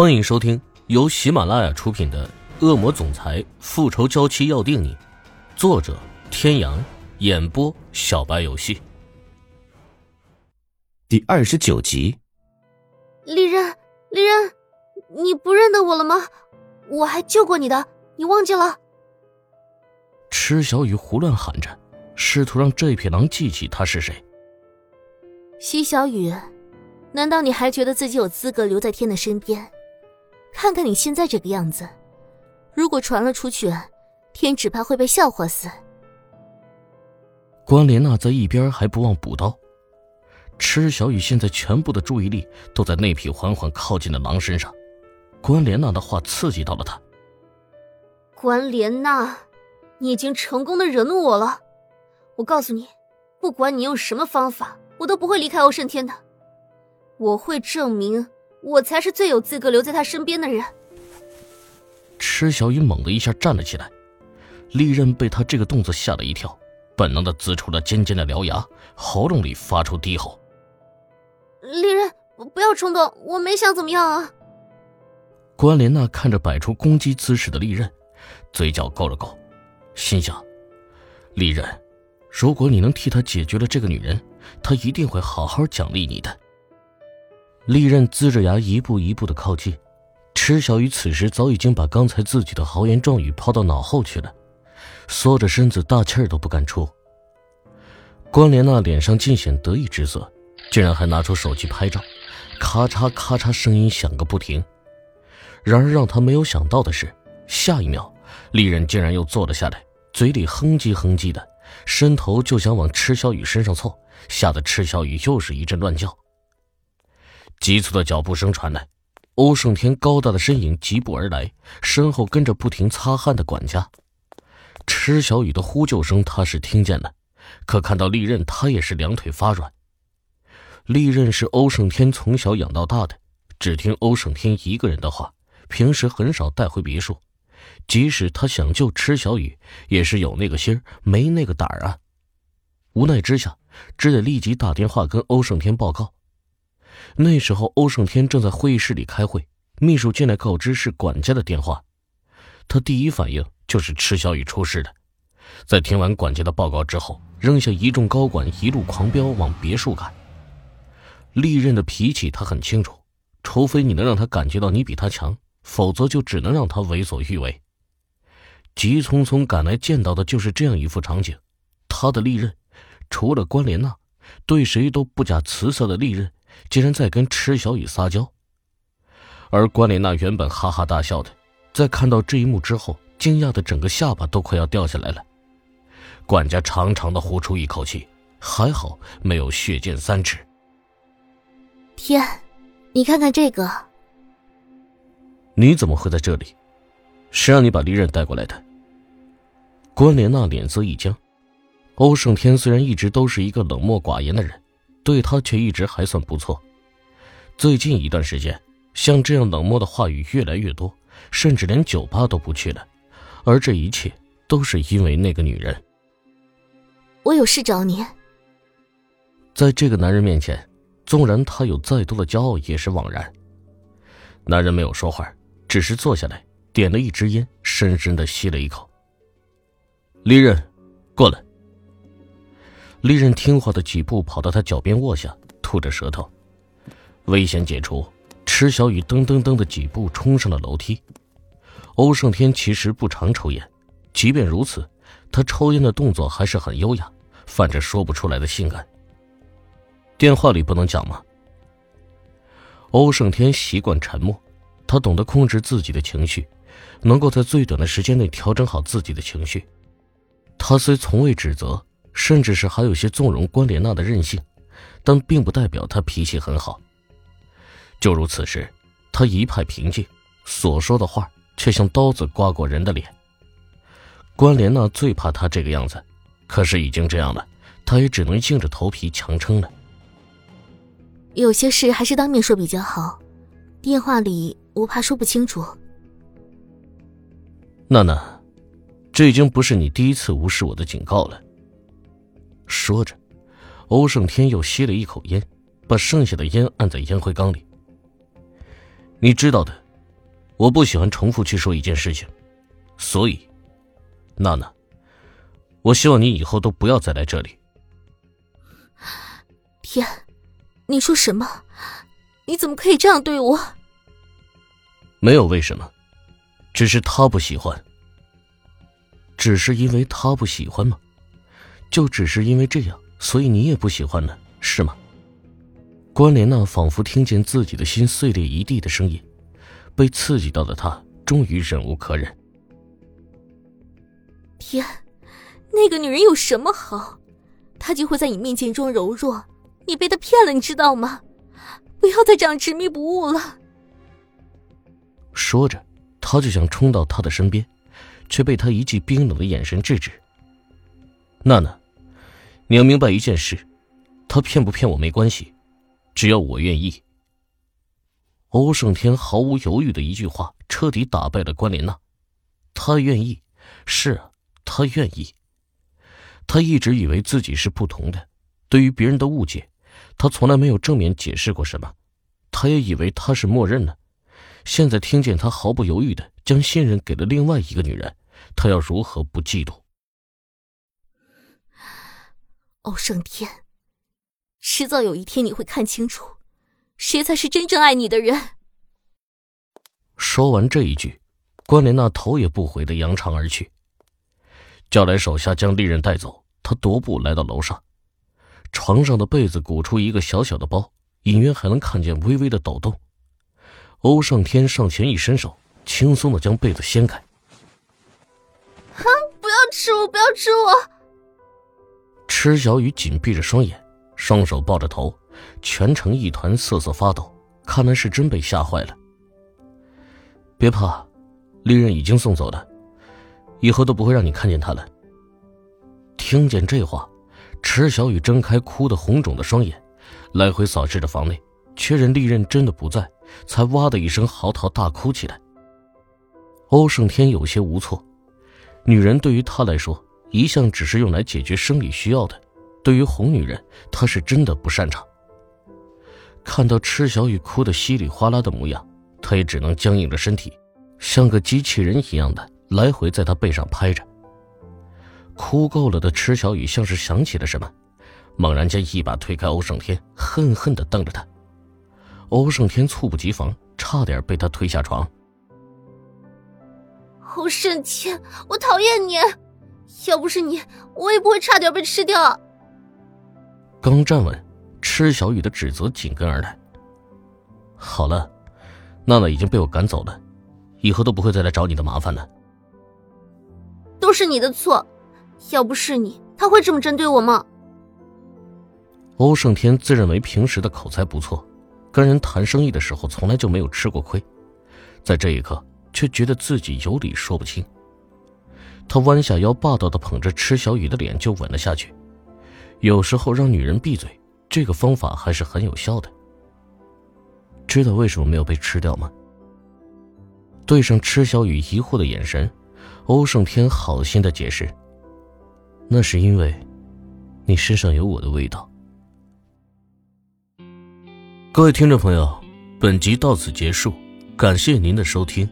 欢迎收听由喜马拉雅出品的《恶魔总裁复仇娇妻要定你》，作者：天阳，演播：小白游戏。第二十九集。利刃，利刃，你不认得我了吗？我还救过你的，你忘记了？池小雨胡乱喊着，试图让这匹狼记起他是谁。西小雨，难道你还觉得自己有资格留在天的身边？看看你现在这个样子，如果传了出去，天只怕会被笑话死。关莲娜在一边还不忘补刀。池小雨现在全部的注意力都在那匹缓缓靠近的狼身上，关莲娜的话刺激到了他。关莲娜，你已经成功的惹怒我了。我告诉你，不管你用什么方法，我都不会离开欧胜天的。我会证明。我才是最有资格留在他身边的人。池小雨猛地一下站了起来，利刃被他这个动作吓了一跳，本能的呲出了尖尖的獠牙，喉咙里发出低吼：“利刃，不要冲动，我没想怎么样啊。”关莲娜看着摆出攻击姿势的利刃，嘴角勾了勾，心想：“利刃，如果你能替他解决了这个女人，他一定会好好奖励你的。”利刃龇着牙，一步一步的靠近。池小雨此时早已经把刚才自己的豪言壮语抛到脑后去了，缩着身子，大气儿都不敢出。关莲娜脸上尽显得意之色，竟然还拿出手机拍照，咔嚓咔嚓声音响个不停。然而让他没有想到的是，下一秒，利刃竟然又坐了下来，嘴里哼唧哼唧的，伸头就想往池小雨身上凑，吓得池小雨又是一阵乱叫。急促的脚步声传来，欧胜天高大的身影疾步而来，身后跟着不停擦汗的管家。池小雨的呼救声他是听见了，可看到利刃，他也是两腿发软。利刃是欧胜天从小养到大的，只听欧胜天一个人的话，平时很少带回别墅。即使他想救池小雨，也是有那个心儿，没那个胆儿啊。无奈之下，只得立即打电话跟欧胜天报告。那时候，欧胜天正在会议室里开会，秘书进来告知是管家的电话。他第一反应就是池小雨出事的。在听完管家的报告之后，扔下一众高管，一路狂飙往别墅赶。利刃的脾气他很清楚，除非你能让他感觉到你比他强，否则就只能让他为所欲为。急匆匆赶来见到的就是这样一副场景。他的利刃，除了关莲娜，对谁都不假辞色的利刃。竟然在跟池小雨撒娇，而关莲娜原本哈哈大笑的，在看到这一幕之后，惊讶的整个下巴都快要掉下来了。管家长长的呼出一口气，还好没有血溅三尺。天，你看看这个。你怎么会在这里？谁让你把利刃带过来的？关莲娜脸色一僵。欧胜天虽然一直都是一个冷漠寡言的人。对他却一直还算不错。最近一段时间，像这样冷漠的话语越来越多，甚至连酒吧都不去了。而这一切都是因为那个女人。我有事找你。在这个男人面前，纵然他有再多的骄傲，也是枉然。男人没有说话，只是坐下来，点了一支烟，深深的吸了一口。利刃，过来。利刃听话的几步跑到他脚边卧下，吐着舌头。危险解除，池小雨噔噔噔的几步冲上了楼梯。欧胜天其实不常抽烟，即便如此，他抽烟的动作还是很优雅，泛着说不出来的性感。电话里不能讲吗？欧胜天习惯沉默，他懂得控制自己的情绪，能够在最短的时间内调整好自己的情绪。他虽从未指责。甚至是还有些纵容关莲娜的任性，但并不代表他脾气很好。就如此时，他一派平静，所说的话却像刀子刮过人的脸。关莲娜最怕他这个样子，可是已经这样了，他也只能硬着头皮强撑了。有些事还是当面说比较好，电话里我怕说不清楚。娜娜，这已经不是你第一次无视我的警告了。说着，欧胜天又吸了一口烟，把剩下的烟按在烟灰缸里。你知道的，我不喜欢重复去说一件事情，所以，娜娜，我希望你以后都不要再来这里。天，你说什么？你怎么可以这样对我？没有为什么，只是他不喜欢。只是因为他不喜欢吗？就只是因为这样，所以你也不喜欢呢，是吗？关莲娜仿佛听见自己的心碎裂一地的声音。被刺激到的她，终于忍无可忍。天，那个女人有什么好？她就会在你面前装柔弱，你被她骗了，你知道吗？不要再这样执迷不悟了。说着，他就想冲到他的身边，却被他一记冰冷的眼神制止。娜娜，你要明白一件事，他骗不骗我没关系，只要我愿意。欧胜天毫无犹豫的一句话，彻底打败了关莲娜。他愿意，是啊，他愿意。他一直以为自己是不同的，对于别人的误解，他从来没有正面解释过什么。他也以为他是默认了。现在听见他毫不犹豫的将信任给了另外一个女人，他要如何不嫉妒？欧胜天，迟早有一天你会看清楚。谁才是真正爱你的人？说完这一句，关莲娜头也不回的扬长而去，叫来手下将利刃带走。他踱步来到楼上，床上的被子鼓出一个小小的包，隐约还能看见微微的抖动。欧胜天上前一伸手，轻松的将被子掀开。啊！不要吃我！不要吃我！池小雨紧闭着双眼，双手抱着头。全程一团瑟瑟发抖，看来是真被吓坏了。别怕，利刃已经送走了，以后都不会让你看见他了。听见这话，池小雨睁开哭得红肿的双眼，来回扫视着房内，确认利刃真的不在，才哇的一声嚎啕大哭起来。欧胜天有些无措，女人对于他来说一向只是用来解决生理需要的，对于哄女人，他是真的不擅长。看到池小雨哭得稀里哗啦的模样，他也只能僵硬着身体，像个机器人一样的来回在他背上拍着。哭够了的池小雨像是想起了什么，猛然间一把推开欧胜天，恨恨地瞪着他。欧胜天猝不及防，差点被他推下床。欧胜天，我讨厌你！要不是你，我也不会差点被吃掉。刚站稳。池小雨的指责紧跟而来。好了，娜娜已经被我赶走了，以后都不会再来找你的麻烦了。都是你的错，要不是你，他会这么针对我吗？欧胜天自认为平时的口才不错，跟人谈生意的时候从来就没有吃过亏，在这一刻却觉得自己有理说不清。他弯下腰，霸道的捧着池小雨的脸就吻了下去。有时候让女人闭嘴。这个方法还是很有效的。知道为什么没有被吃掉吗？对上池小雨疑惑的眼神，欧胜天好心的解释：“那是因为，你身上有我的味道。”各位听众朋友，本集到此结束，感谢您的收听。